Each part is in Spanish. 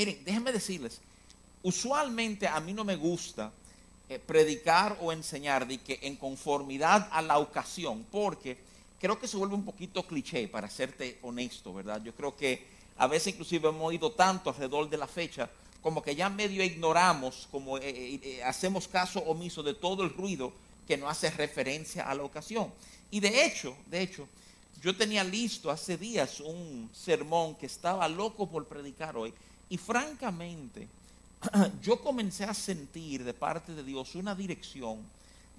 Miren, déjenme decirles, usualmente a mí no me gusta eh, predicar o enseñar de que en conformidad a la ocasión, porque creo que se vuelve un poquito cliché, para serte honesto, ¿verdad? Yo creo que a veces inclusive hemos ido tanto alrededor de la fecha, como que ya medio ignoramos, como eh, eh, hacemos caso omiso de todo el ruido que no hace referencia a la ocasión. Y de hecho, de hecho, yo tenía listo hace días un sermón que estaba loco por predicar hoy. Y francamente, yo comencé a sentir de parte de Dios una dirección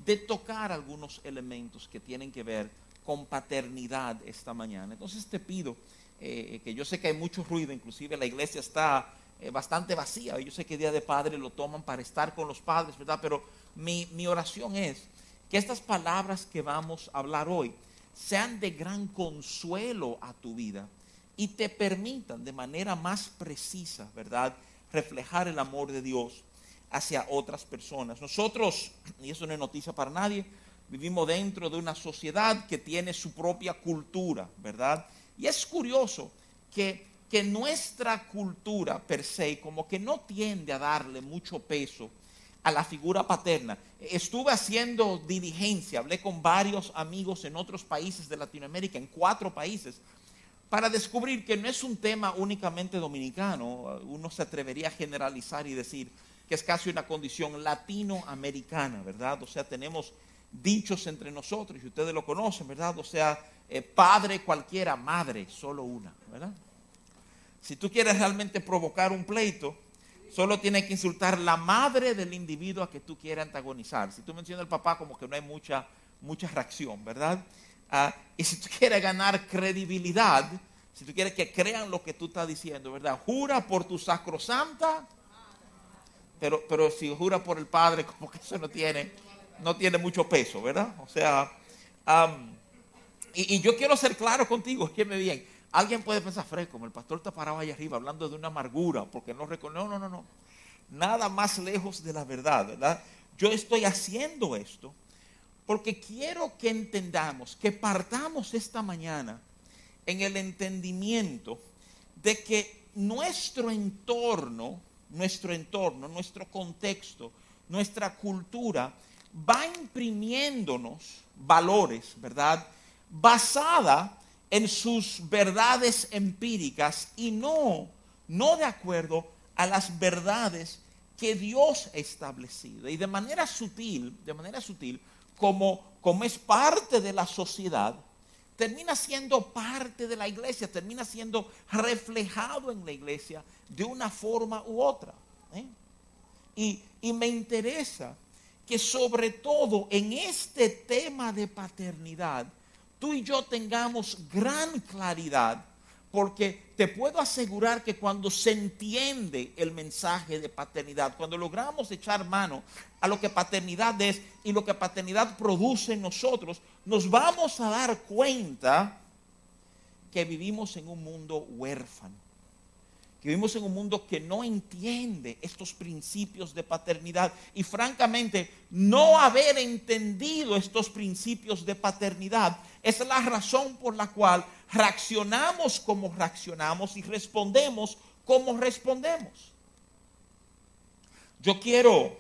de tocar algunos elementos que tienen que ver con paternidad esta mañana. Entonces te pido que yo sé que hay mucho ruido, inclusive la iglesia está eh, bastante vacía. Yo sé que Día de Padre lo toman para estar con los padres, ¿verdad? Pero mi, mi oración es que estas palabras que vamos a hablar hoy sean de gran consuelo a tu vida y te permitan de manera más precisa, ¿verdad? Reflejar el amor de Dios hacia otras personas. Nosotros, y eso no es noticia para nadie, vivimos dentro de una sociedad que tiene su propia cultura, ¿verdad? Y es curioso que que nuestra cultura per se como que no tiende a darle mucho peso a la figura paterna. Estuve haciendo diligencia, hablé con varios amigos en otros países de Latinoamérica, en cuatro países, para descubrir que no es un tema únicamente dominicano. Uno se atrevería a generalizar y decir que es casi una condición latinoamericana, ¿verdad? O sea, tenemos dichos entre nosotros, y ustedes lo conocen, ¿verdad? O sea, eh, padre cualquiera, madre solo una, ¿verdad? Si tú quieres realmente provocar un pleito, solo tienes que insultar la madre del individuo a que tú quieres antagonizar. Si tú mencionas al papá, como que no hay mucha, mucha reacción, ¿verdad? Y si tú quieres ganar credibilidad, si tú quieres que crean lo que tú estás diciendo, ¿verdad? Jura por tu sacrosanta, pero, pero si jura por el Padre, como que eso no tiene, no tiene mucho peso, ¿verdad? O sea, y, y, yo quiero ser claro contigo, escúchame bien. Alguien puede pensar, fresco, como el pastor está parado allá arriba hablando de una amargura, porque no reconoce. No, no, no, no. Nada más lejos de la verdad, ¿verdad? Yo estoy haciendo esto porque quiero que entendamos, que partamos esta mañana en el entendimiento de que nuestro entorno, nuestro entorno, nuestro contexto, nuestra cultura va imprimiéndonos valores, ¿verdad? Basada en sus verdades empíricas y no, no de acuerdo a las verdades que Dios ha establecido. Y de manera sutil, de manera sutil, como, como es parte de la sociedad, termina siendo parte de la iglesia, termina siendo reflejado en la iglesia de una forma u otra. ¿eh? Y, y me interesa que sobre todo en este tema de paternidad, tú y yo tengamos gran claridad, porque te puedo asegurar que cuando se entiende el mensaje de paternidad, cuando logramos echar mano a lo que paternidad es y lo que paternidad produce en nosotros, nos vamos a dar cuenta que vivimos en un mundo huérfano que vivimos en un mundo que no entiende estos principios de paternidad. Y francamente, no haber entendido estos principios de paternidad es la razón por la cual reaccionamos como reaccionamos y respondemos como respondemos. Yo quiero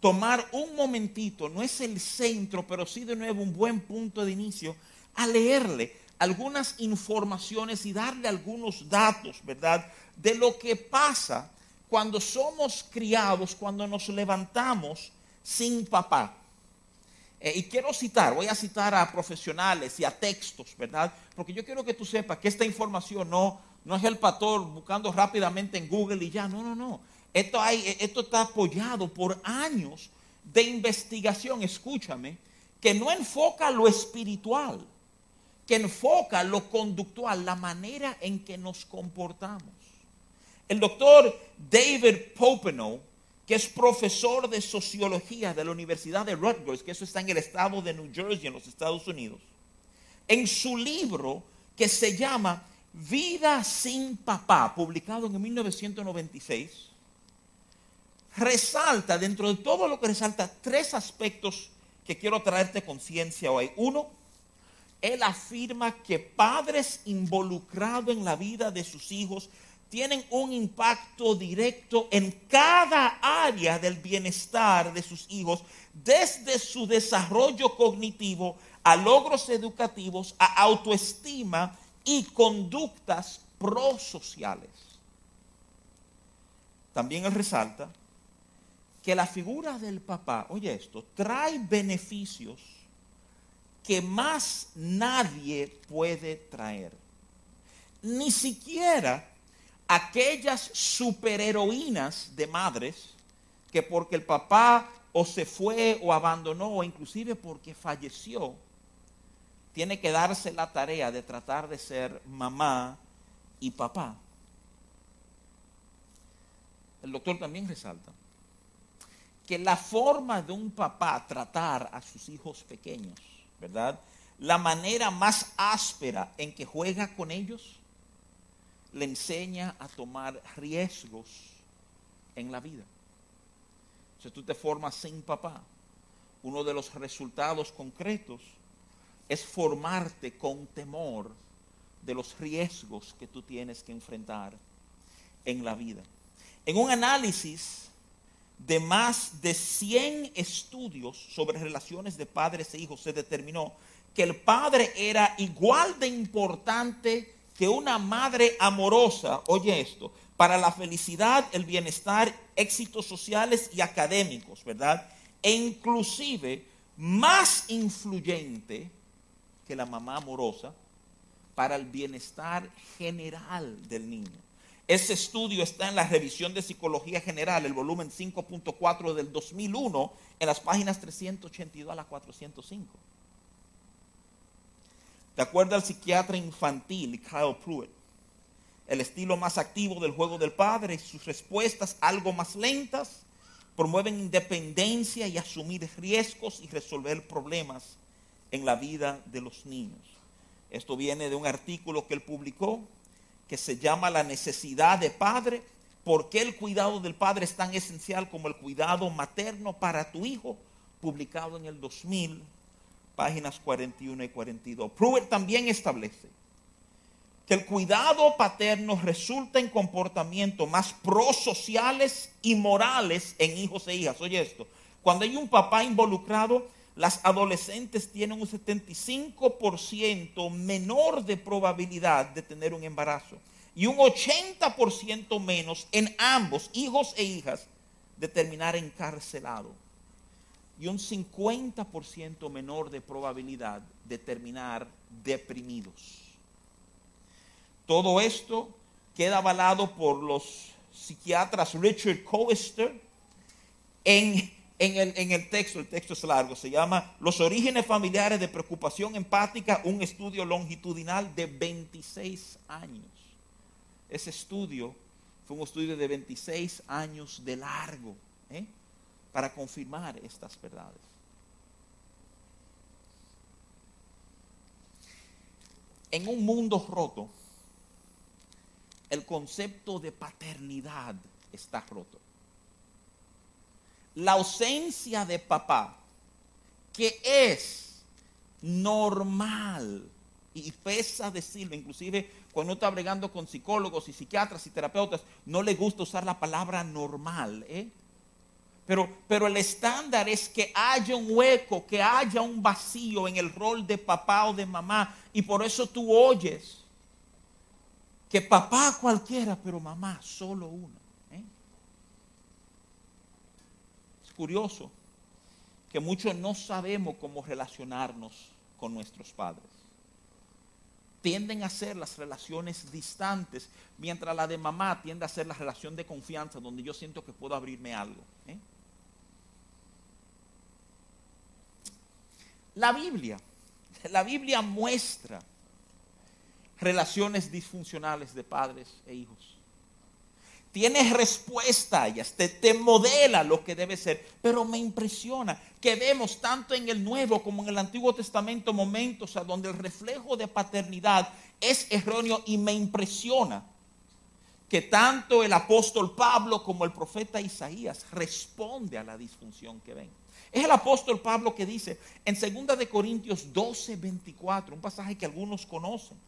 tomar un momentito, no es el centro, pero sí de nuevo un buen punto de inicio, a leerle algunas informaciones y darle algunos datos, ¿verdad? De lo que pasa cuando somos criados, cuando nos levantamos sin papá. Eh, y quiero citar, voy a citar a profesionales y a textos, ¿verdad? Porque yo quiero que tú sepas que esta información no, no es el pastor buscando rápidamente en Google y ya, no, no, no. Esto, hay, esto está apoyado por años de investigación, escúchame, que no enfoca lo espiritual que enfoca lo conductual, la manera en que nos comportamos. El doctor David Popenow, que es profesor de sociología de la Universidad de Rutgers, que eso está en el estado de New Jersey, en los Estados Unidos, en su libro que se llama Vida sin papá, publicado en 1996, resalta, dentro de todo lo que resalta, tres aspectos que quiero traerte conciencia hoy. Uno, él afirma que padres involucrados en la vida de sus hijos tienen un impacto directo en cada área del bienestar de sus hijos, desde su desarrollo cognitivo a logros educativos, a autoestima y conductas prosociales. También él resalta que la figura del papá, oye esto, trae beneficios que más nadie puede traer. Ni siquiera aquellas superheroínas de madres que porque el papá o se fue o abandonó o inclusive porque falleció, tiene que darse la tarea de tratar de ser mamá y papá. El doctor también resalta que la forma de un papá tratar a sus hijos pequeños, ¿verdad? La manera más áspera en que juega con ellos le enseña a tomar riesgos en la vida. Si tú te formas sin papá, uno de los resultados concretos es formarte con temor de los riesgos que tú tienes que enfrentar en la vida. En un análisis de más de 100 estudios sobre relaciones de padres e hijos, se determinó que el padre era igual de importante que una madre amorosa, oye esto, para la felicidad, el bienestar, éxitos sociales y académicos, ¿verdad? E inclusive más influyente que la mamá amorosa para el bienestar general del niño. Ese estudio está en la revisión de psicología general, el volumen 5.4 del 2001, en las páginas 382 a la 405. De acuerdo al psiquiatra infantil Kyle Pruitt, el estilo más activo del juego del padre y sus respuestas algo más lentas promueven independencia y asumir riesgos y resolver problemas en la vida de los niños. Esto viene de un artículo que él publicó que se llama La necesidad de padre, ¿por qué el cuidado del padre es tan esencial como el cuidado materno para tu hijo? Publicado en el 2000 páginas 41 y 42. Pruitt también establece que el cuidado paterno resulta en comportamientos más prosociales y morales en hijos e hijas. Oye esto, cuando hay un papá involucrado, las adolescentes tienen un 75% menor de probabilidad de tener un embarazo y un 80% menos en ambos, hijos e hijas, de terminar encarcelado y un 50% menor de probabilidad de terminar deprimidos. Todo esto queda avalado por los psiquiatras Richard Coester en, el, en el texto, el texto es largo, se llama Los orígenes familiares de preocupación empática, un estudio longitudinal de 26 años. Ese estudio fue un estudio de 26 años de largo. ¿eh? Para confirmar estas verdades. En un mundo roto, el concepto de paternidad está roto. La ausencia de papá, que es normal, y pesa decirlo, inclusive cuando está bregando con psicólogos y psiquiatras y terapeutas, no le gusta usar la palabra normal, ¿eh? Pero, pero el estándar es que haya un hueco, que haya un vacío en el rol de papá o de mamá. Y por eso tú oyes que papá cualquiera, pero mamá solo una. ¿eh? Es curioso que muchos no sabemos cómo relacionarnos con nuestros padres. Tienden a ser las relaciones distantes, mientras la de mamá tiende a ser la relación de confianza, donde yo siento que puedo abrirme algo. ¿eh? La Biblia, la Biblia muestra relaciones disfuncionales de padres e hijos. Tiene respuesta ellas, te, te, modela lo que debe ser. Pero me impresiona que vemos tanto en el Nuevo como en el Antiguo Testamento momentos a donde el reflejo de paternidad es erróneo y me impresiona que tanto el apóstol Pablo como el profeta Isaías responde a la disfunción que ven. Es el apóstol Pablo que dice en 2 de Corintios 12, 24, un pasaje que algunos conocen.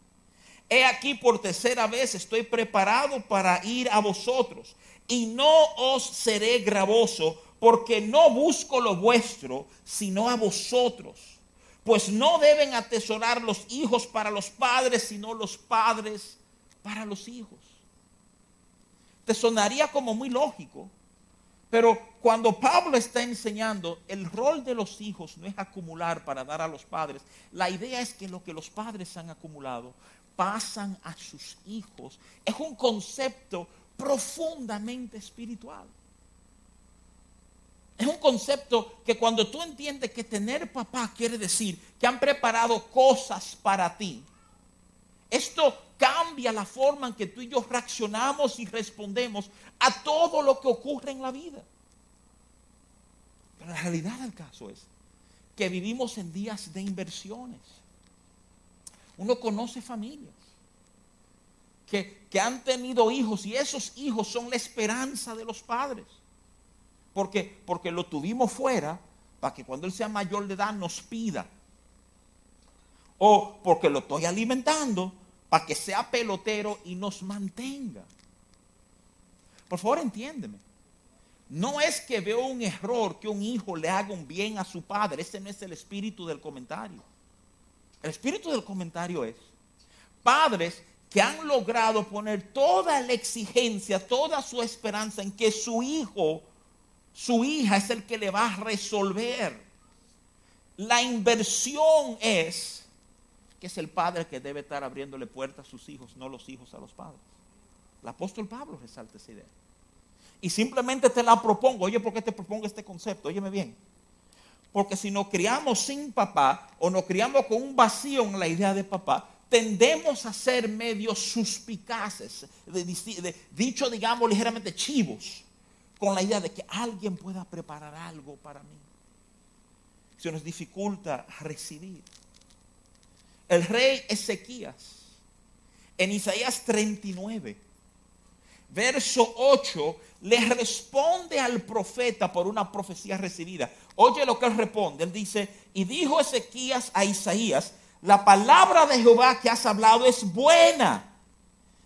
He aquí por tercera vez estoy preparado para ir a vosotros y no os seré gravoso porque no busco lo vuestro, sino a vosotros. Pues no deben atesorar los hijos para los padres, sino los padres para los hijos. Te sonaría como muy lógico, pero cuando Pablo está enseñando, el rol de los hijos no es acumular para dar a los padres. La idea es que lo que los padres han acumulado pasan a sus hijos. Es un concepto profundamente espiritual. Es un concepto que cuando tú entiendes que tener papá quiere decir que han preparado cosas para ti, esto cambia la forma en que tú y yo reaccionamos y respondemos a todo lo que ocurre en la vida. Pero la realidad del caso es que vivimos en días de inversiones. Uno conoce familias que, que han tenido hijos y esos hijos son la esperanza de los padres. Porque, porque lo tuvimos fuera para que cuando él sea mayor de edad nos pida. O porque lo estoy alimentando para que sea pelotero y nos mantenga. Por favor, entiéndeme. No es que veo un error que un hijo le haga un bien a su padre. Ese no es el espíritu del comentario. El espíritu del comentario es padres que han logrado poner toda la exigencia, toda su esperanza en que su hijo su hija es el que le va a resolver. La inversión es que es el padre que debe estar abriéndole puertas a sus hijos, no los hijos a los padres. El apóstol Pablo resalta esa idea. Y simplemente te la propongo. Oye, ¿por qué te propongo este concepto? Óyeme bien. Porque si nos criamos sin papá o nos criamos con un vacío en la idea de papá, tendemos a ser medio suspicaces, dicho digamos ligeramente chivos con la idea de que alguien pueda preparar algo para mí. Se nos dificulta recibir. El rey Ezequías, en Isaías 39, verso 8, le responde al profeta por una profecía recibida. Oye lo que él responde. Él dice, y dijo Ezequías a Isaías, la palabra de Jehová que has hablado es buena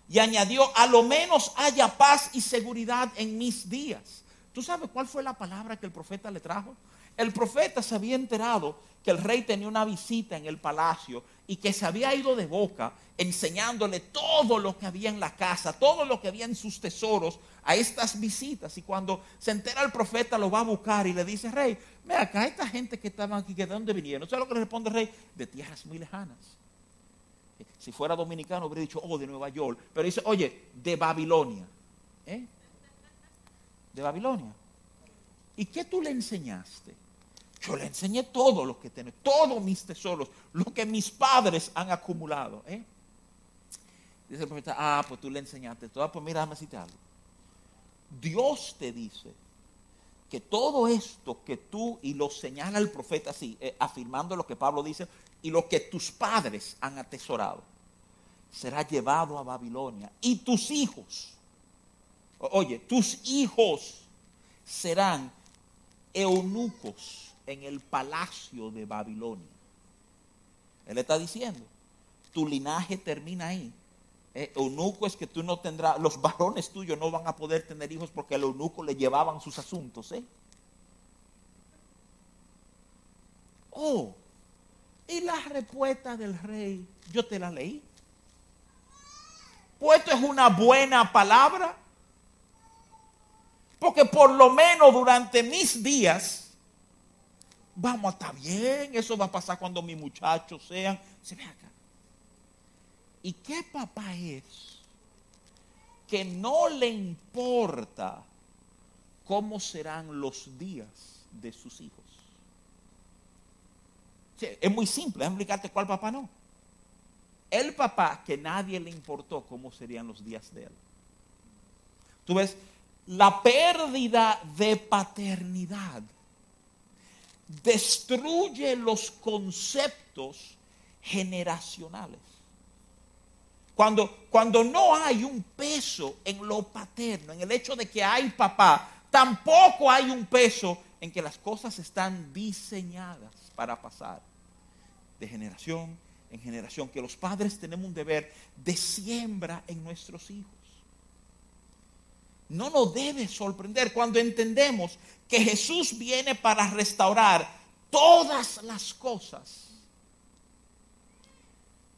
y añadió, a lo menos haya paz y seguridad en mis días. ¿Tú sabes cuál fue la palabra que el profeta le trajo? El profeta se había enterado que el rey tenía una visita en el palacio y que se había ido de boca enseñándole todo lo que había en la casa, todo lo que había en sus tesoros a estas visitas. Y cuando se entera el profeta lo va a buscar y le dice, rey, mira acá, esta gente que estaban aquí, ¿de dónde vinieron? ¿Sabes lo que le responde el rey? De tierras muy lejanas. Si fuera dominicano, hubiera dicho, oh, de Nueva York. Pero dice, oye, de Babilonia. ¿Eh? De Babilonia. ¿Y qué tú le enseñaste? Yo le enseñé todo lo que tengo, todos mis tesoros, lo que mis padres han acumulado. ¿eh? Dice el profeta, ah, pues tú le enseñaste todo. Ah, pues mira, déjame decirte algo. Dios te dice que todo esto que tú, y lo señala el profeta así, eh, afirmando lo que Pablo dice, y lo que tus padres han atesorado, será llevado a Babilonia. Y tus hijos, oye, tus hijos serán eunucos en el palacio de Babilonia. Él está diciendo, tu linaje termina ahí. Eh, eunuco es que tú no tendrás, los varones tuyos no van a poder tener hijos porque al eunuco le llevaban sus asuntos. ¿eh? Oh, y la respuesta del rey, yo te la leí. Pues esto es una buena palabra. Porque por lo menos durante mis días vamos a estar bien. Eso va a pasar cuando mis muchachos sean. Se ve acá. ¿Y qué papá es? Que no le importa cómo serán los días de sus hijos. es muy simple, déjame explicarte cuál papá no. El papá que nadie le importó cómo serían los días de él. Tú ves, la pérdida de paternidad destruye los conceptos generacionales. Cuando, cuando no hay un peso en lo paterno, en el hecho de que hay papá, tampoco hay un peso en que las cosas están diseñadas para pasar de generación en generación, que los padres tenemos un deber de siembra en nuestros hijos. No nos debe sorprender cuando entendemos que Jesús viene para restaurar todas las cosas.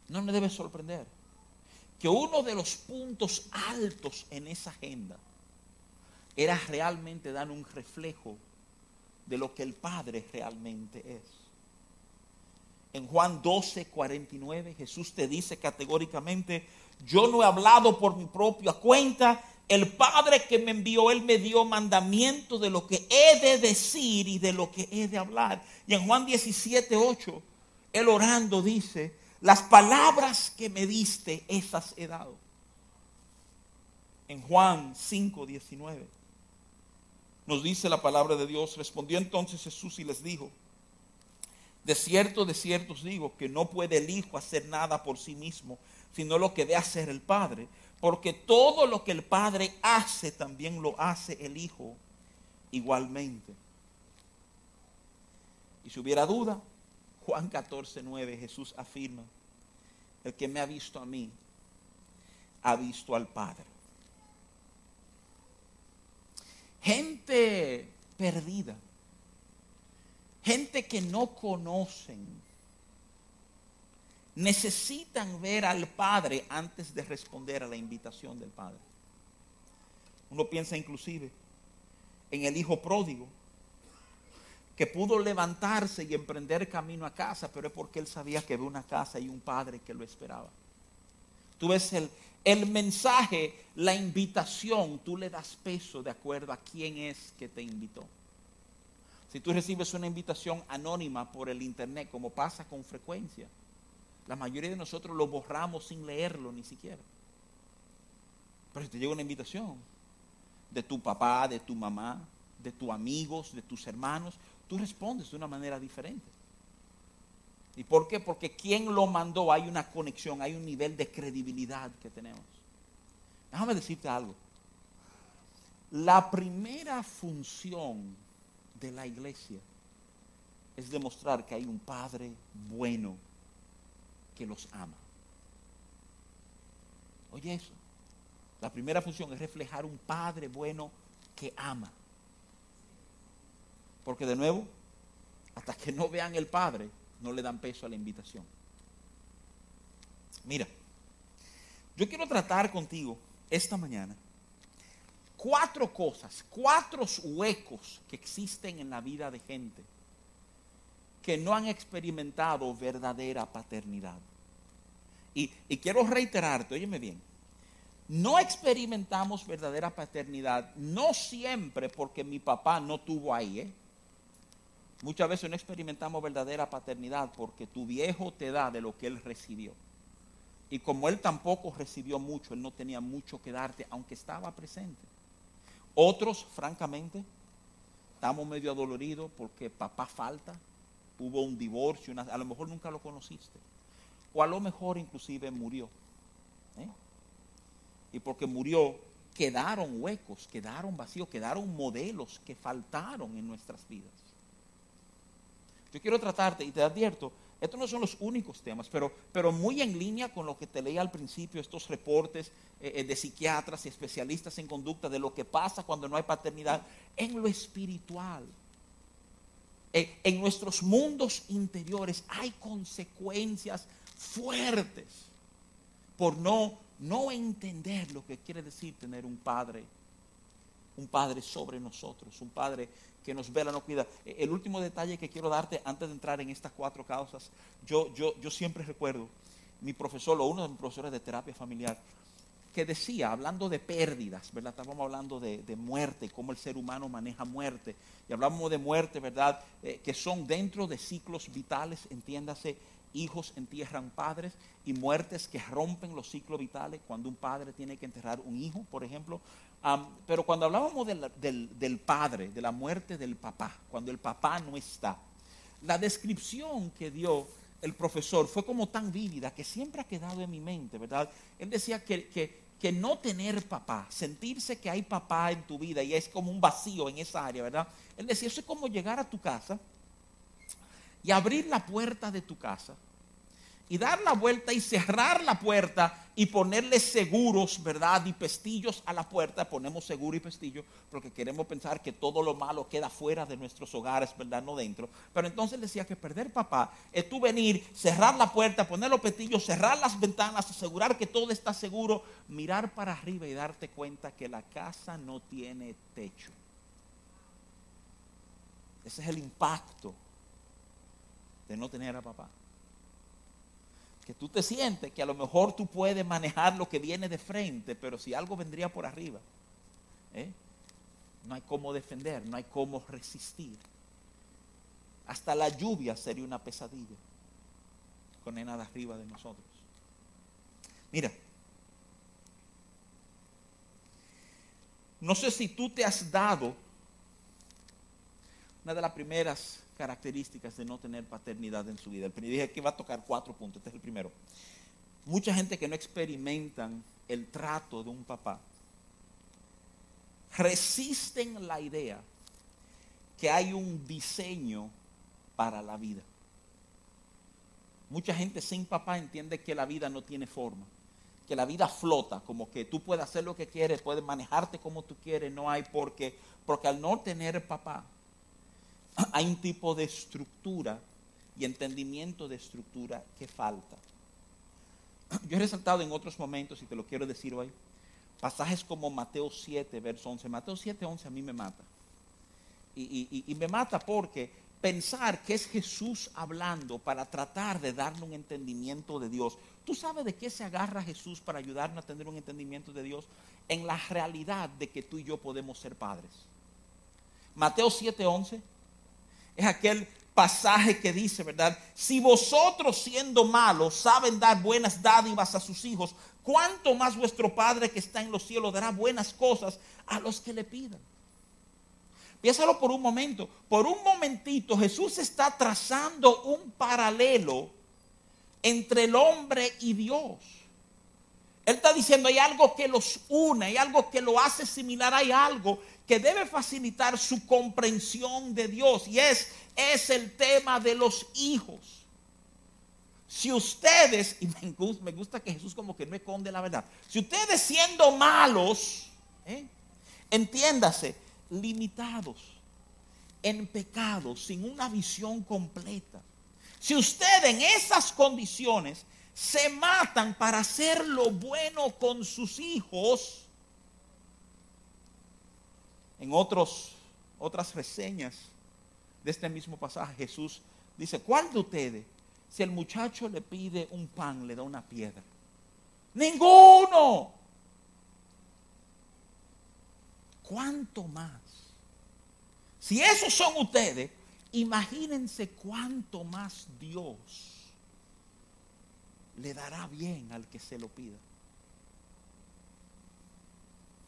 No nos debe sorprender que uno de los puntos altos en esa agenda era realmente dar un reflejo de lo que el Padre realmente es. En Juan 12, 49, Jesús te dice categóricamente, yo no he hablado por mi propia cuenta, el Padre que me envió, Él me dio mandamiento de lo que he de decir y de lo que he de hablar. Y en Juan 17, 8, Él orando dice, las palabras que me diste, esas he dado. En Juan 5, 19 nos dice la palabra de Dios. Respondió entonces Jesús y les dijo, de cierto, de cierto os digo que no puede el Hijo hacer nada por sí mismo, sino lo que debe hacer el Padre. Porque todo lo que el Padre hace, también lo hace el Hijo igualmente. Y si hubiera duda, Juan 14, 9, Jesús afirma, el que me ha visto a mí, ha visto al Padre gente perdida, gente que no conocen, necesitan ver al Padre antes de responder a la invitación del Padre. Uno piensa inclusive en el hijo pródigo, que pudo levantarse y emprender camino a casa, pero es porque él sabía que había una casa y un padre que lo esperaba. Tú ves el, el mensaje, la invitación, tú le das peso de acuerdo a quién es que te invitó. Si tú recibes una invitación anónima por el internet, como pasa con frecuencia, la mayoría de nosotros lo borramos sin leerlo ni siquiera. Pero si te llega una invitación de tu papá, de tu mamá, de tus amigos, de tus hermanos, tú respondes de una manera diferente. ¿Y por qué? Porque quien lo mandó hay una conexión, hay un nivel de credibilidad que tenemos. Déjame decirte algo. La primera función de la iglesia es demostrar que hay un Padre bueno que los ama. Oye eso. La primera función es reflejar un Padre bueno que ama. Porque de nuevo, hasta que no vean el Padre, no le dan peso a la invitación. Mira, yo quiero tratar contigo esta mañana cuatro cosas, cuatro huecos que existen en la vida de gente que no han experimentado verdadera paternidad. Y, quiero reiterarte, óyeme bien, no experimentamos verdadera paternidad, no siempre porque mi papá no tuvo ahí, ¿eh? Muchas veces no experimentamos verdadera paternidad porque tu viejo te da de lo que él recibió. Y como él tampoco recibió mucho, él no tenía mucho que darte, aunque estaba presente. Otros, francamente, estamos medio adoloridos porque papá falta, hubo un divorcio, a lo mejor nunca lo conociste. O a lo mejor inclusive murió. ¿eh? Y porque murió, quedaron huecos, quedaron vacíos, quedaron modelos que faltaron en nuestras vidas. Yo quiero tratarte y te advierto, estos no son los únicos temas, pero, pero muy en línea con lo que te leí al principio, estos reportes eh, eh, de psiquiatras y especialistas en conducta de lo que pasa cuando no hay paternidad en lo espiritual. En nuestros mundos interiores hay consecuencias fuertes por no, no entender lo que quiere decir tener un padre, un padre sobre nosotros, un padre que nos vela, no cuida. E, el último detalle que quiero darte antes de entrar en estas cuatro causas, yo, yo, yo siempre recuerdo mi profesor, uno de mis profesores de terapia familiar, que decía, hablando de pérdidas, ¿verdad? Estábamos hablando de, muerte, cómo el ser humano maneja muerte. Y hablábamos de muerte, ¿verdad? Eh, que son dentro de ciclos vitales, entiéndase, hijos entierran padres y muertes que rompen los ciclos vitales cuando un padre tiene que enterrar un hijo, por ejemplo. pero cuando hablábamos del, del padre, de la muerte del papá, cuando el papá no está, la descripción que dio el profesor fue como tan vívida que siempre ha quedado en mi mente, ¿verdad? Él decía que, que, que, no tener papá, sentirse que hay papá en tu vida y es como un vacío en esa área, ¿verdad? Él decía, eso es como llegar a tu casa y abrir la puerta de tu casa y dar la vuelta y cerrar la puerta y ponerle seguros, ¿verdad? Y pestillos a la puerta, ponemos seguro y pestillo porque queremos pensar que todo lo malo queda fuera de nuestros hogares, ¿verdad? No dentro. Pero entonces decía que perder papá es tú venir, cerrar la puerta, poner los pestillos, cerrar las ventanas, asegurar que todo está seguro, mirar para arriba y darte cuenta que la casa no tiene techo. Ese es el impacto de no tener a papá que tú te sientes que a lo mejor tú puedes manejar lo que viene de frente, pero si algo vendría por arriba, ¿eh? no hay cómo defender, no hay cómo resistir. Hasta la lluvia sería una pesadilla con nada arriba de nosotros. Mira, no sé si tú te has dado una de las primeras características de no tener paternidad en su vida. El dije que iba a tocar cuatro puntos, este es el primero. Mucha gente que no experimentan el trato de un papá resisten la idea que hay un diseño para la vida. Mucha gente sin papá entiende que la vida no tiene forma, que la vida flota, como que tú puedes hacer lo que quieres, puedes manejarte como tú quieres, no hay porque, porque al no tener papá, hay un tipo de estructura y entendimiento de estructura que falta. Yo he resaltado en otros momentos, y te lo quiero decir hoy, pasajes como Mateo 7, verso 11. Mateo 7, 11 a mí me mata. Y, me mata porque pensar que es Jesús hablando para tratar de darle un entendimiento de Dios. ¿Tú sabes de qué se agarra Jesús para ayudarnos a tener un entendimiento de Dios? En la realidad de que tú y yo podemos ser padres. Mateo 7, 11 es aquel pasaje que dice, ¿verdad? Si vosotros siendo malos saben dar buenas dádivas a sus hijos, ¿cuánto más vuestro Padre que está en los cielos dará buenas cosas a los que le pidan? Piénsalo por un momento. Por un momentito Jesús está trazando un paralelo entre el hombre y Dios. Él está diciendo, hay algo que los une, hay algo que lo hace similar, hay algo que debe facilitar su comprensión de Dios. Y es, es el tema de los hijos. Si ustedes, y me gusta, que Jesús como que no esconde la verdad, si ustedes siendo malos, ¿eh? entiéndase, limitados, en pecado, sin una visión completa, si ustedes en esas condiciones se matan para hacer lo bueno con sus hijos, en otros, otras reseñas de este mismo pasaje, Jesús dice, ¿cuál de ustedes, si el muchacho le pide un pan, le da una piedra? Ninguno. ¿Cuánto más? Si esos son ustedes, imagínense cuánto más Dios le dará bien al que se lo pida.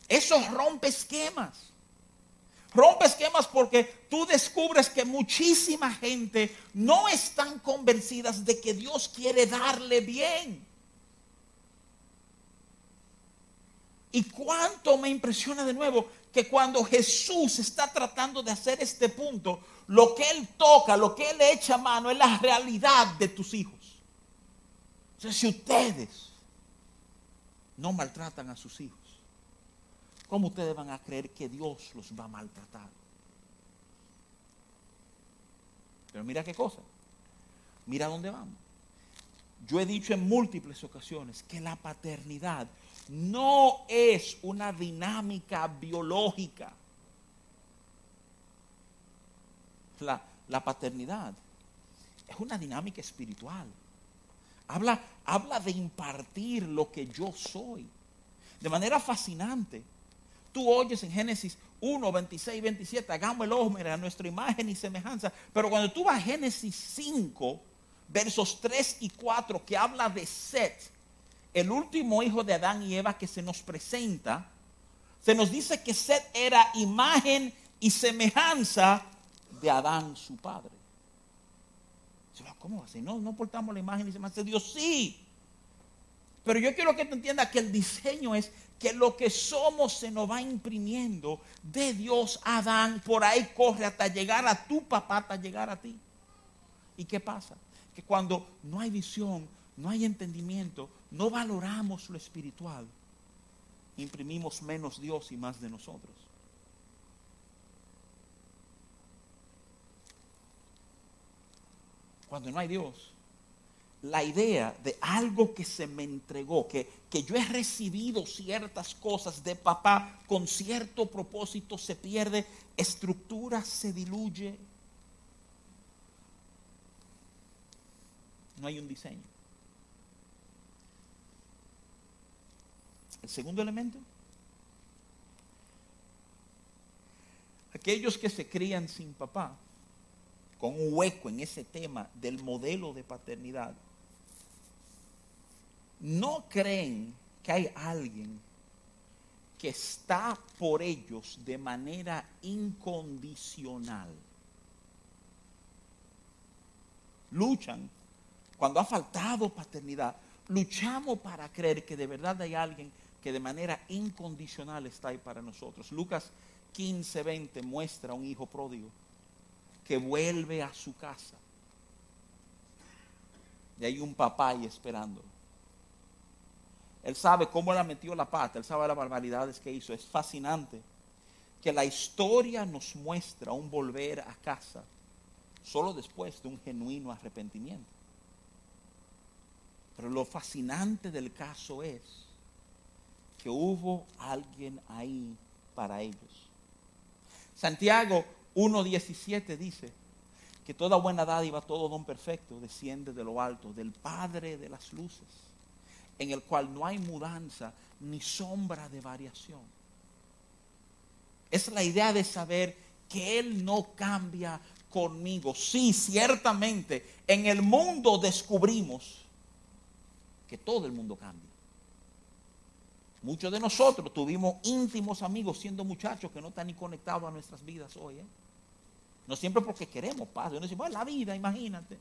Eso rompe esquemas. Rompe esquemas porque tú descubres que muchísima gente no están convencidas de que Dios quiere darle bien. Y cuánto me impresiona de nuevo que cuando Jesús está tratando de hacer este punto, lo que Él toca, lo que Él echa mano es la realidad de tus hijos. O sea, si ustedes no maltratan a sus hijos, ¿cómo ustedes van a creer que Dios los va a maltratar? Pero mira qué cosa. Mira dónde vamos. Yo he dicho en múltiples ocasiones que la paternidad no es una dinámica biológica. La, la paternidad es una dinámica espiritual. Habla, habla de impartir lo que yo soy. De manera fascinante. Tú oyes en Génesis 1, 26, 27, hagamos el hombre a nuestra imagen y semejanza. Pero cuando tú vas a Génesis 5, versos 3 y 4, que habla de Set, el último hijo de Adán y Eva que se nos presenta, se nos dice que Set era imagen y semejanza de Adán, su padre. ¿Cómo así? No, no portamos la imagen y semejanza de Dios. Sí. Pero yo quiero que tú entiendas que el diseño es que lo que somos se nos va imprimiendo de Dios Adán, por ahí corre hasta llegar a tu papá, hasta llegar a ti. ¿Y qué pasa? Que cuando no hay visión, no hay entendimiento, no valoramos lo espiritual, imprimimos menos Dios y más de nosotros. Cuando no hay Dios, la idea de algo que se me entregó, que, que yo he recibido ciertas cosas de papá con cierto propósito, se pierde, estructura se diluye. No hay un diseño. El segundo elemento, aquellos que se crían sin papá, con un hueco en ese tema del modelo de paternidad, no creen que hay alguien que está por ellos de manera incondicional. Luchan cuando ha faltado paternidad. Luchamos para creer que de verdad hay alguien que de manera incondicional está ahí para nosotros. Lucas 15, 20 muestra a un hijo pródigo que vuelve a su casa. Y hay un papá ahí esperándolo. Él sabe cómo le metió la pata, él sabe las barbaridades que hizo. Es fascinante que la historia nos muestra un volver a casa solo después de un genuino arrepentimiento. Pero lo fascinante del caso es que hubo alguien ahí para ellos. Santiago 1.17 dice que toda buena dádiva, todo don perfecto desciende de lo alto, del Padre de las luces en el cual no hay mudanza ni sombra de variación. Es la idea de saber que Él no cambia conmigo. Sí, ciertamente, en el mundo descubrimos que todo el mundo cambia. Muchos de nosotros tuvimos íntimos amigos siendo muchachos que no están ni conectados a nuestras vidas hoy. ¿eh? No siempre porque queremos paz. Uno dice, la vida, imagínate.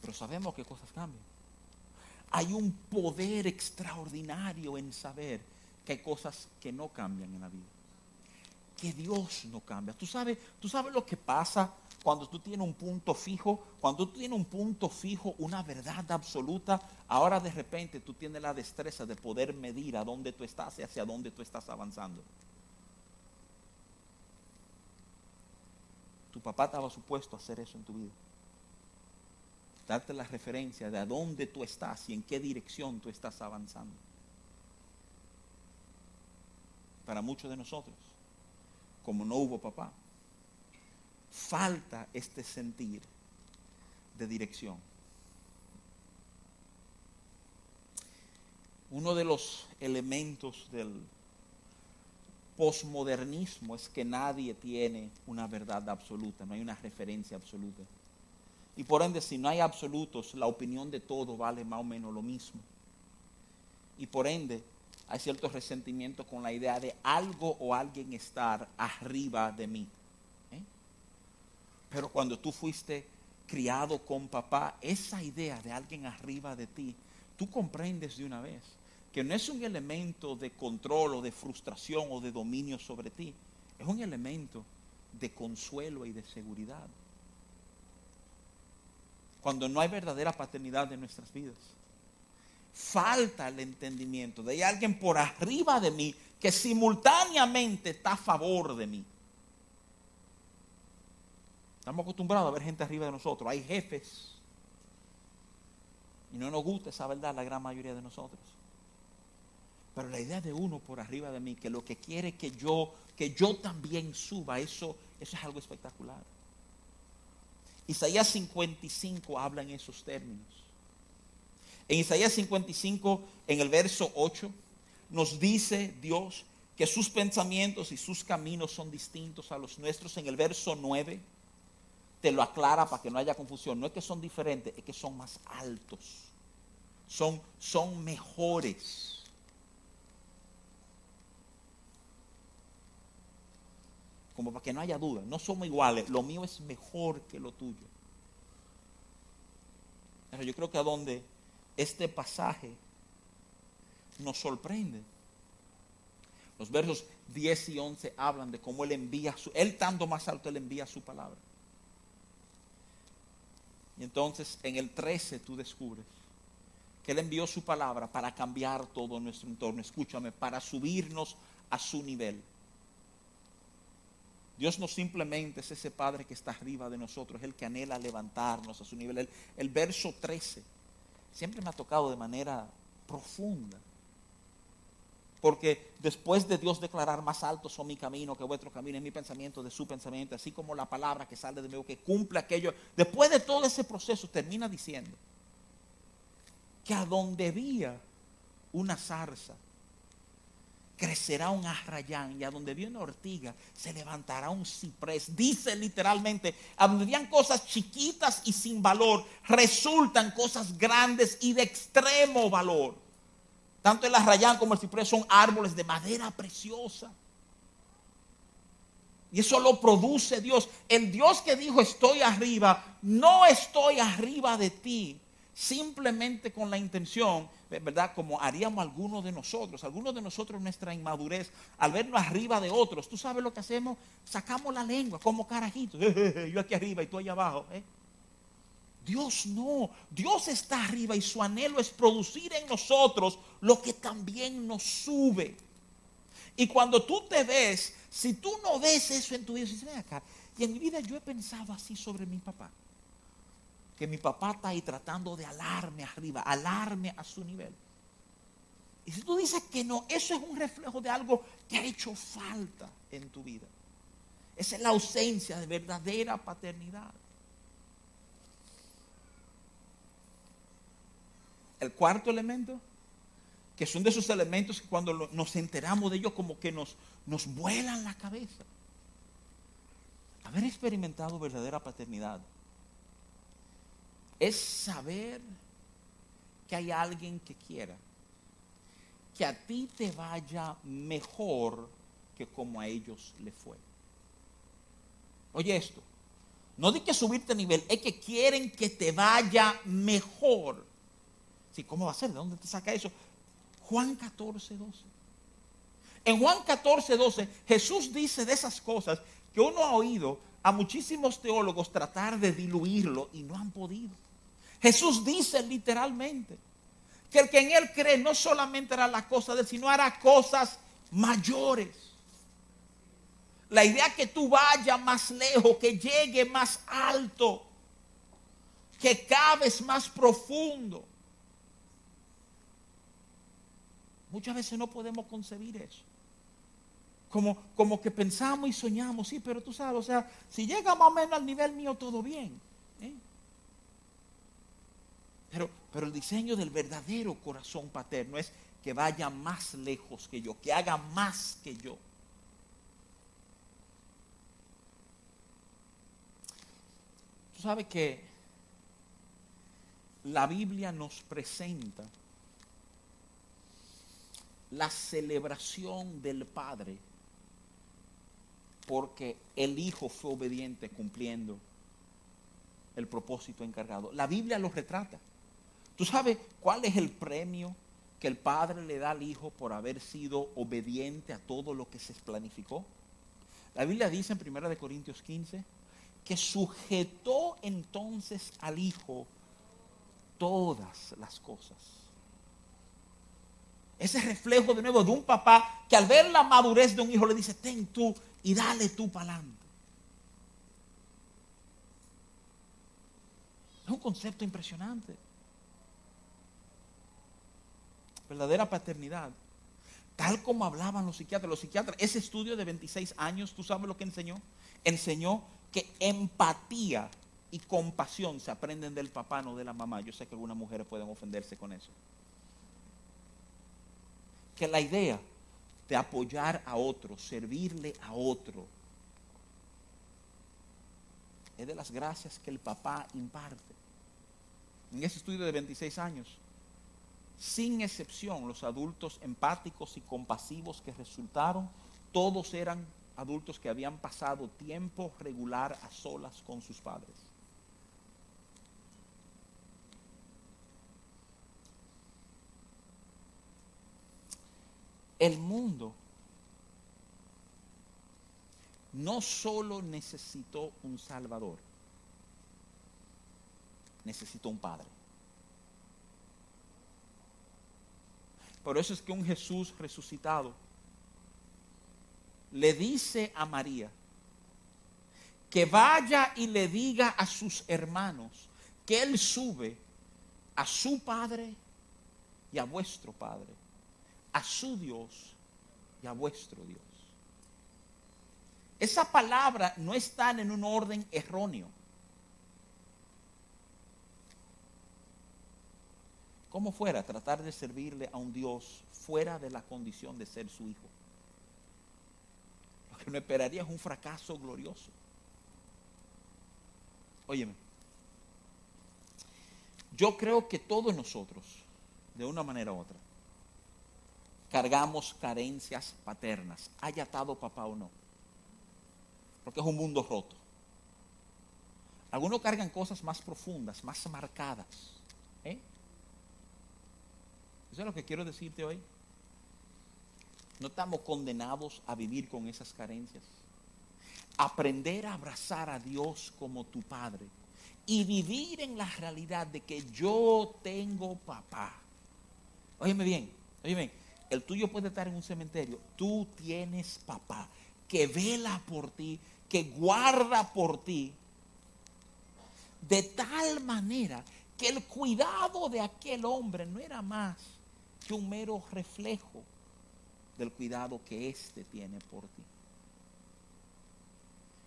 Pero sabemos que cosas cambian hay un poder extraordinario en saber que hay cosas que no cambian en la vida. Que Dios no cambia. Tú sabes, tú sabes lo que pasa cuando tú tienes un punto fijo, cuando tú tienes un punto fijo, una verdad absoluta, ahora de repente tú tienes la destreza de poder medir a dónde tú estás y hacia dónde tú estás avanzando. Tu papá estaba supuesto a hacer eso en tu vida darte la referencia de a dónde tú estás y en qué dirección tú estás avanzando. Para muchos de nosotros, como no hubo papá, falta este sentir de dirección. Uno de los elementos del posmodernismo es que nadie tiene una verdad absoluta, no hay una referencia absoluta. Y por ende, si no hay absolutos, la opinión de todo vale más o menos lo mismo. Y por ende, hay cierto resentimiento con la idea de algo o alguien estar arriba de mí. ¿eh? Pero cuando tú fuiste criado con papá, esa idea de alguien arriba de ti, tú comprendes de una vez que no es un elemento de control o de frustración o de dominio sobre ti, es un elemento de consuelo y de seguridad cuando no hay verdadera paternidad en nuestras vidas. Falta el entendimiento de alguien por arriba de mí que simultáneamente está a favor de mí. Estamos acostumbrados a ver gente arriba de nosotros. Hay jefes. Y no nos gusta esa verdad la gran mayoría de nosotros. Pero la idea de uno por arriba de mí, que lo que quiere que yo, que yo también suba, eso, eso es algo espectacular. Isaías 55 habla en esos términos. En Isaías 55, en el verso 8, nos dice Dios que sus pensamientos y sus caminos son distintos a los nuestros. En el verso 9 te lo aclara para que no haya confusión. No es que son diferentes, es que son más altos. Son, son mejores. Como para que no haya duda. No somos iguales, lo mío es mejor que lo tuyo. Pero yo creo que a donde este pasaje nos sorprende. Los versos 10 y 11 hablan de cómo Él envía, su, Él tanto más alto, Él envía su palabra. Y entonces en el 13 tú descubres que Él envió su palabra para cambiar todo nuestro entorno. Escúchame, para subirnos a su nivel. Dios no simplemente es ese Padre que está arriba de nosotros, es el que anhela levantarnos a su nivel. El, verso 13 siempre me ha tocado de manera profunda. Porque después de Dios declarar más alto son mi camino que vuestro camino, es mi pensamiento de su pensamiento, así como la palabra que sale de mí, que cumple aquello. Después de todo ese proceso termina diciendo que a donde había una zarza, crecerá un arrayán y a donde había una ortiga se levantará un ciprés. Dice literalmente, a donde habían cosas chiquitas y sin valor, resultan cosas grandes y de extremo valor. Tanto el arrayán como el ciprés son árboles de madera preciosa. Y eso lo produce Dios. El Dios que dijo estoy arriba, no estoy arriba de ti. Simplemente con la intención, ¿verdad? Como haríamos algunos de nosotros. Algunos de nosotros nuestra inmadurez, al vernos arriba de otros, tú sabes lo que hacemos, sacamos la lengua como carajitos. Yo aquí arriba y tú allá abajo. ¿eh? Dios no, Dios está arriba y su anhelo es producir en nosotros lo que también nos sube. Y cuando tú te ves, si tú no ves eso en tu vida, dices, acá, y en mi vida yo he pensado así sobre mi papá. Que mi papá está ahí tratando de alarme arriba, alarme a su nivel. Y si tú dices que no, eso es un reflejo de algo que ha hecho falta en tu vida. Esa es la ausencia de verdadera paternidad. El cuarto elemento, que son de esos elementos que cuando nos enteramos de ellos como que nos, nos vuelan la cabeza. Haber experimentado verdadera paternidad es saber que hay alguien que quiera que a ti te vaya mejor que como a ellos le fue. Oye esto, no di que subirte a nivel, es que quieren que te vaya mejor. ¿cómo va a ser? ¿De dónde te saca eso? Juan 14, 12. En Juan 14, 12, Jesús dice de esas cosas que uno ha oído a muchísimos teólogos tratar de diluirlo y no han podido. Jesús dice literalmente que el que en él cree no solamente hará las cosas de él, sino hará cosas mayores. La idea que tú vayas más lejos, que llegue más alto, que cabes más profundo. Muchas veces no podemos concebir eso. Como, como que pensamos y soñamos, sí, pero tú sabes, o sea, si llega más o menos al nivel mío, todo bien. ¿eh? Pero, pero el diseño del verdadero corazón paterno es que vaya más lejos que yo, que haga más que yo. Tú sabes que la Biblia nos presenta la celebración del Padre, porque el Hijo fue obediente cumpliendo el propósito encargado. La Biblia lo retrata. ¿Tú sabes cuál es el premio que el Padre le da al Hijo por haber sido obediente a todo lo que se planificó? La Biblia dice en 1 Corintios 15 que sujetó entonces al Hijo todas las cosas ese reflejo de nuevo de un papá que al ver la madurez de un hijo le dice, ten tú y dale tú para adelante. Es un concepto impresionante. Verdadera paternidad. Tal como hablaban los psiquiatras. Los psiquiatras, ese estudio de 26 años, ¿tú sabes lo que enseñó? Enseñó que empatía y compasión se aprenden del papá, no de la mamá. Yo sé que algunas mujeres pueden ofenderse con eso que la idea de apoyar a otro, servirle a otro, es de las gracias que el papá imparte. En ese estudio de 26 años, sin excepción, los adultos empáticos y compasivos que resultaron, todos eran adultos que habían pasado tiempo regular a solas con sus padres. El mundo no solo necesitó un Salvador, necesito un padre. Por eso es que un Jesús resucitado le dice a María que vaya y le diga a sus hermanos que Él sube a su Padre y a vuestro Padre, a su Dios y a vuestro Dios. Esa palabra no está en un orden erróneo. ¿Cómo fuera tratar de servirle a un Dios fuera de la condición de ser su hijo? Lo que no esperaría es un fracaso glorioso. Óyeme, yo creo que todos nosotros, de una manera u otra, cargamos carencias paternas, haya atado papá o no, porque es un mundo roto. Algunos cargan cosas más profundas, más marcadas. ¿eh? Eso es lo que quiero decirte hoy. No estamos condenados a vivir con esas carencias. Aprender a abrazar a Dios como tu Padre y vivir en la realidad de que yo tengo papá. Óyeme bien, óyeme bien. El tuyo puede estar en un cementerio. Tú tienes papá que vela por ti, que guarda por ti. De tal manera que el cuidado de aquel hombre no era más que un mero reflejo del cuidado que éste tiene por ti.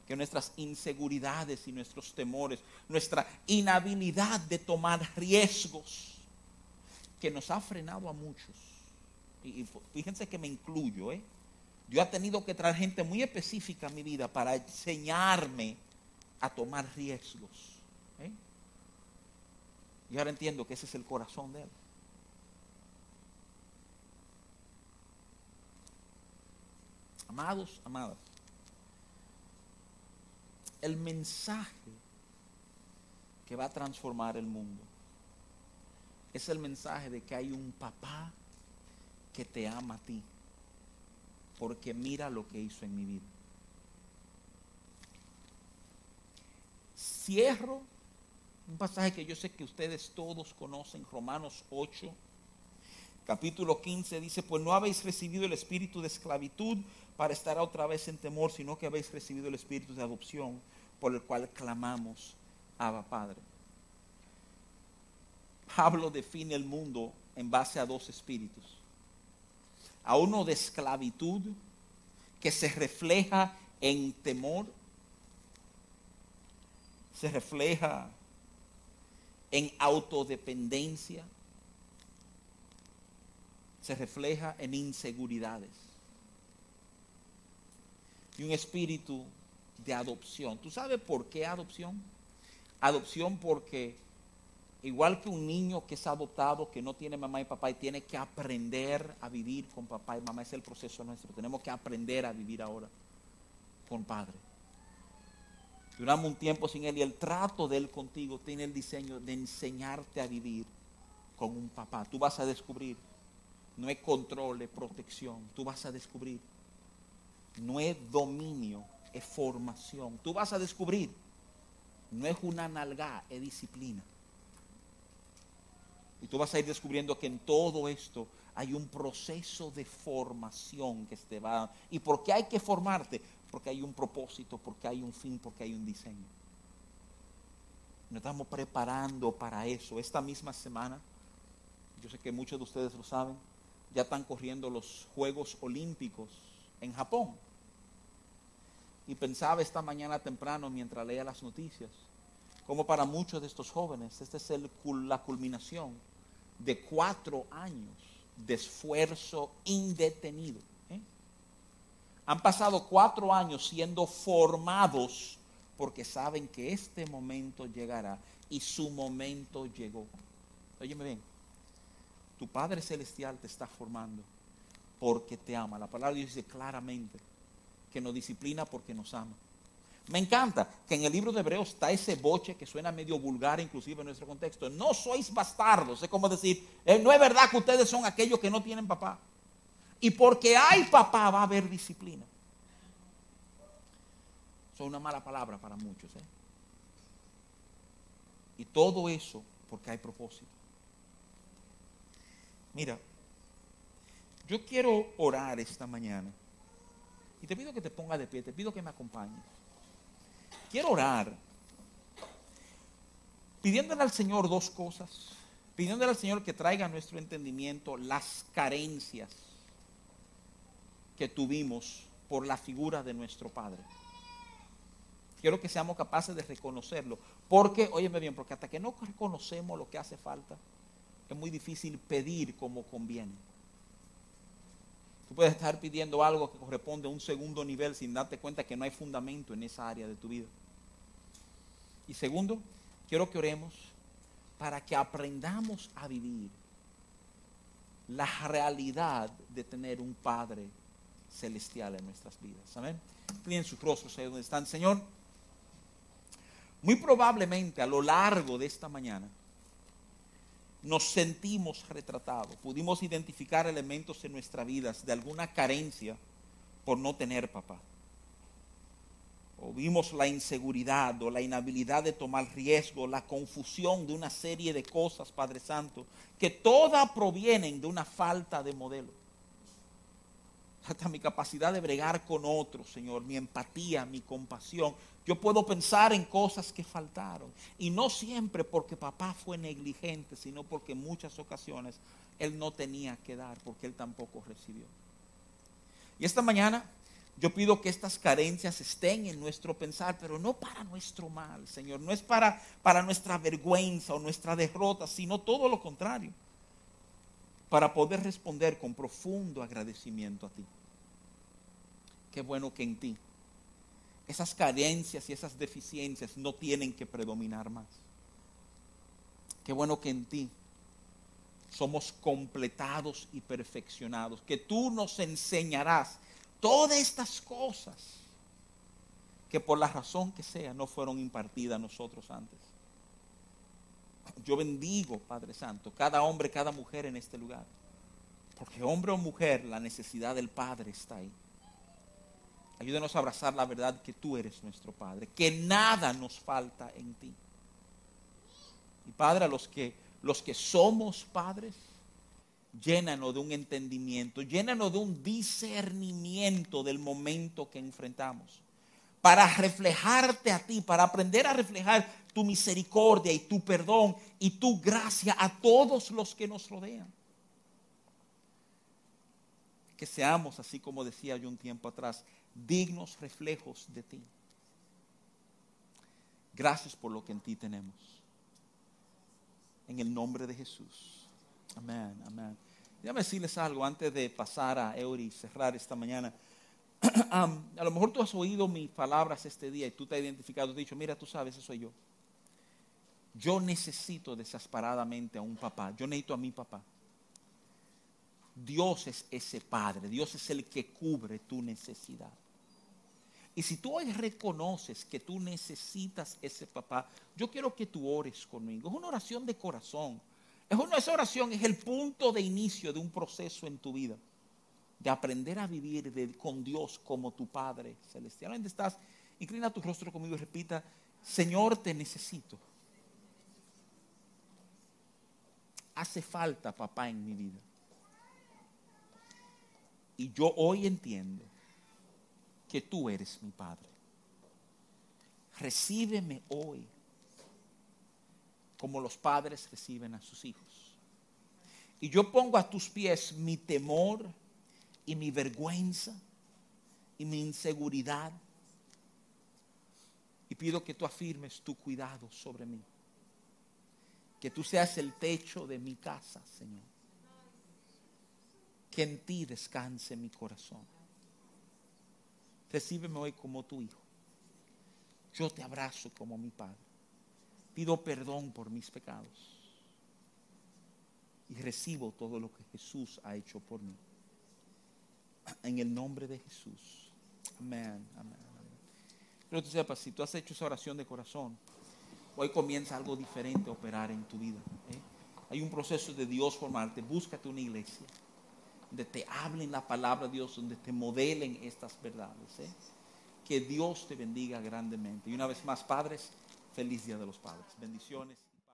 Que nuestras inseguridades y nuestros temores, nuestra inhabilidad de tomar riesgos, que nos ha frenado a muchos. Y, fíjense que me incluyo, ¿eh? Yo he tenido que traer gente muy específica a mi vida para enseñarme a tomar riesgos. ¿eh? Y ahora entiendo que ese es el corazón de él. Amados, amadas, el mensaje que va a transformar el mundo es el mensaje de que hay un papá que te ama a ti, porque mira lo que hizo en mi vida. Cierro un pasaje que yo sé que ustedes todos conocen, Romanos 8, capítulo 15, dice, pues no habéis recibido el espíritu de esclavitud para estar otra vez en temor, sino que habéis recibido el espíritu de adopción por el cual clamamos, Abba Padre. Pablo define el mundo en base a dos espíritus. A uno de esclavitud que se refleja en temor, se refleja en autodependencia, se refleja en inseguridades y un espíritu de adopción. ¿Tú sabes por qué adopción? Adopción porque igual que un niño que es adoptado, que no tiene mamá y papá y tiene que aprender a vivir con papá y mamá, es el proceso nuestro. Tenemos que aprender a vivir ahora con padre. Duramos un tiempo sin él y el trato de él contigo tiene el diseño de enseñarte a vivir con un papá. Tú vas a descubrir, no es control, es protección. Tú vas a descubrir no es dominio, es formación. Tú vas a descubrir, no es una nalga, es disciplina. Y tú vas a ir descubriendo que en todo esto hay un proceso de formación que te va. ¿Y por qué hay que formarte? Porque hay un propósito, porque hay un fin, porque hay un diseño. Nos estamos preparando para eso. Esta misma semana, yo sé que muchos de ustedes lo saben, ya están corriendo los Juegos Olímpicos en Japón. Y pensaba esta mañana temprano mientras leía las noticias, como para muchos de estos jóvenes, esta es la culminación de cuatro años de esfuerzo indetenido. ¿eh? Han pasado cuatro años siendo formados porque saben que este momento llegará y su momento llegó. Óyeme bien, tu Padre Celestial te está formando porque te ama. La palabra dice claramente que nos disciplina porque nos ama. Me encanta que en el libro de Hebreos está ese boche que suena medio vulgar inclusive en nuestro contexto. No sois bastardos, es como decir, eh, no es verdad que ustedes son aquellos que no tienen papá. Y porque hay papá va a haber disciplina. Eso es una mala palabra para muchos. ¿eh? Y todo eso porque hay propósito. Mira, yo quiero orar esta mañana. Y te pido que te pongas de pie, te pido que me acompañes. Quiero orar pidiéndole al Señor dos cosas. Pidiéndole al Señor que traiga a nuestro entendimiento las carencias que tuvimos por la figura de nuestro Padre. Quiero que seamos capaces de reconocerlo. Porque, óyeme bien, porque hasta que no reconocemos lo que hace falta, es muy difícil pedir como conviene. Tú puedes estar pidiendo algo que corresponde a un segundo nivel sin darte cuenta que no hay fundamento en esa área de tu vida. Y segundo, quiero que oremos para que aprendamos a vivir la realidad de tener un Padre celestial en nuestras vidas. Amén. Tienen sus rostros ahí donde están. Señor, muy probablemente a lo largo de esta mañana nos sentimos retratados. Pudimos identificar elementos en nuestras vidas de alguna carencia por no tener papá. O vimos la inseguridad o la inhabilidad de tomar riesgo, la confusión de una serie de cosas, Padre Santo, que todas provienen de una falta de modelo hasta mi capacidad de bregar con otros, Señor, mi empatía, mi compasión. Yo puedo pensar en cosas que faltaron. Y no siempre porque papá fue negligente, sino porque en muchas ocasiones él no tenía que dar, porque él tampoco recibió. Y esta mañana yo pido que estas carencias estén en nuestro pensar, pero no para nuestro mal, Señor. No es para, para nuestra vergüenza o nuestra derrota, sino todo lo contrario. Para poder responder con profundo agradecimiento a ti qué bueno que en ti esas carencias y esas deficiencias no tienen que predominar más. Qué bueno que en ti somos completados y perfeccionados, que tú nos enseñarás todas estas cosas que por la razón que sea no fueron impartidas a nosotros antes. Yo bendigo, Padre Santo, cada hombre, cada mujer en este lugar, porque hombre o mujer, la necesidad del Padre está ahí. Ayúdenos a abrazar la verdad que tú eres nuestro Padre, que nada nos falta en ti. Y Padre, a los que, los que somos padres, llénanos de un entendimiento, llénanos de un discernimiento del momento que enfrentamos, para reflejarte a ti, para aprender a reflejar tu misericordia y tu perdón y tu gracia a todos los que nos rodean. Que seamos, así como decía yo un tiempo atrás, dignos reflejos de ti. Gracias por lo que en ti tenemos. En el nombre de Jesús. Amén, amén. Déjame decirles algo antes de pasar a Eury y cerrar esta mañana. a lo mejor tú has oído mis palabras este día y tú te has identificado, dicho, mira, tú sabes, eso soy yo. Yo necesito desesperadamente a un papá. Yo necesito a mi papá. Dios es ese Padre. Dios es el que cubre tu necesidad. Y si tú hoy reconoces que tú necesitas ese papá, yo quiero que tú ores conmigo. Es una oración de corazón. Es una, esa oración es el punto de inicio de un proceso en tu vida. De aprender a vivir con Dios como tu Padre celestial. ¿Dónde estás? Inclina tu rostro conmigo y repita, Señor, te necesito. Hace falta papá en mi vida. Y yo hoy entiendo que tú eres mi Padre. Recíbeme hoy como los padres reciben a sus hijos. Y yo pongo a tus pies mi temor y mi vergüenza y mi inseguridad. Y pido que tú afirmes tu cuidado sobre mí. Que tú seas el techo de mi casa, Señor. Que en ti descanse mi corazón recíbeme hoy como tu hijo. Yo te abrazo como mi Padre. Pido perdón por mis pecados. Y recibo todo lo que Jesús ha hecho por mí. En el nombre de Jesús. Amén, amén, Pero tú sepas, si tú has hecho esa oración de corazón, hoy comienza algo diferente a operar en tu vida. ¿eh? Hay un proceso de Dios formarte. Búscate una iglesia donde te hablen la palabra de Dios, donde te modelen estas verdades. ¿eh? Que Dios te bendiga grandemente. Y una vez más, padres, feliz Día de los Padres. Bendiciones.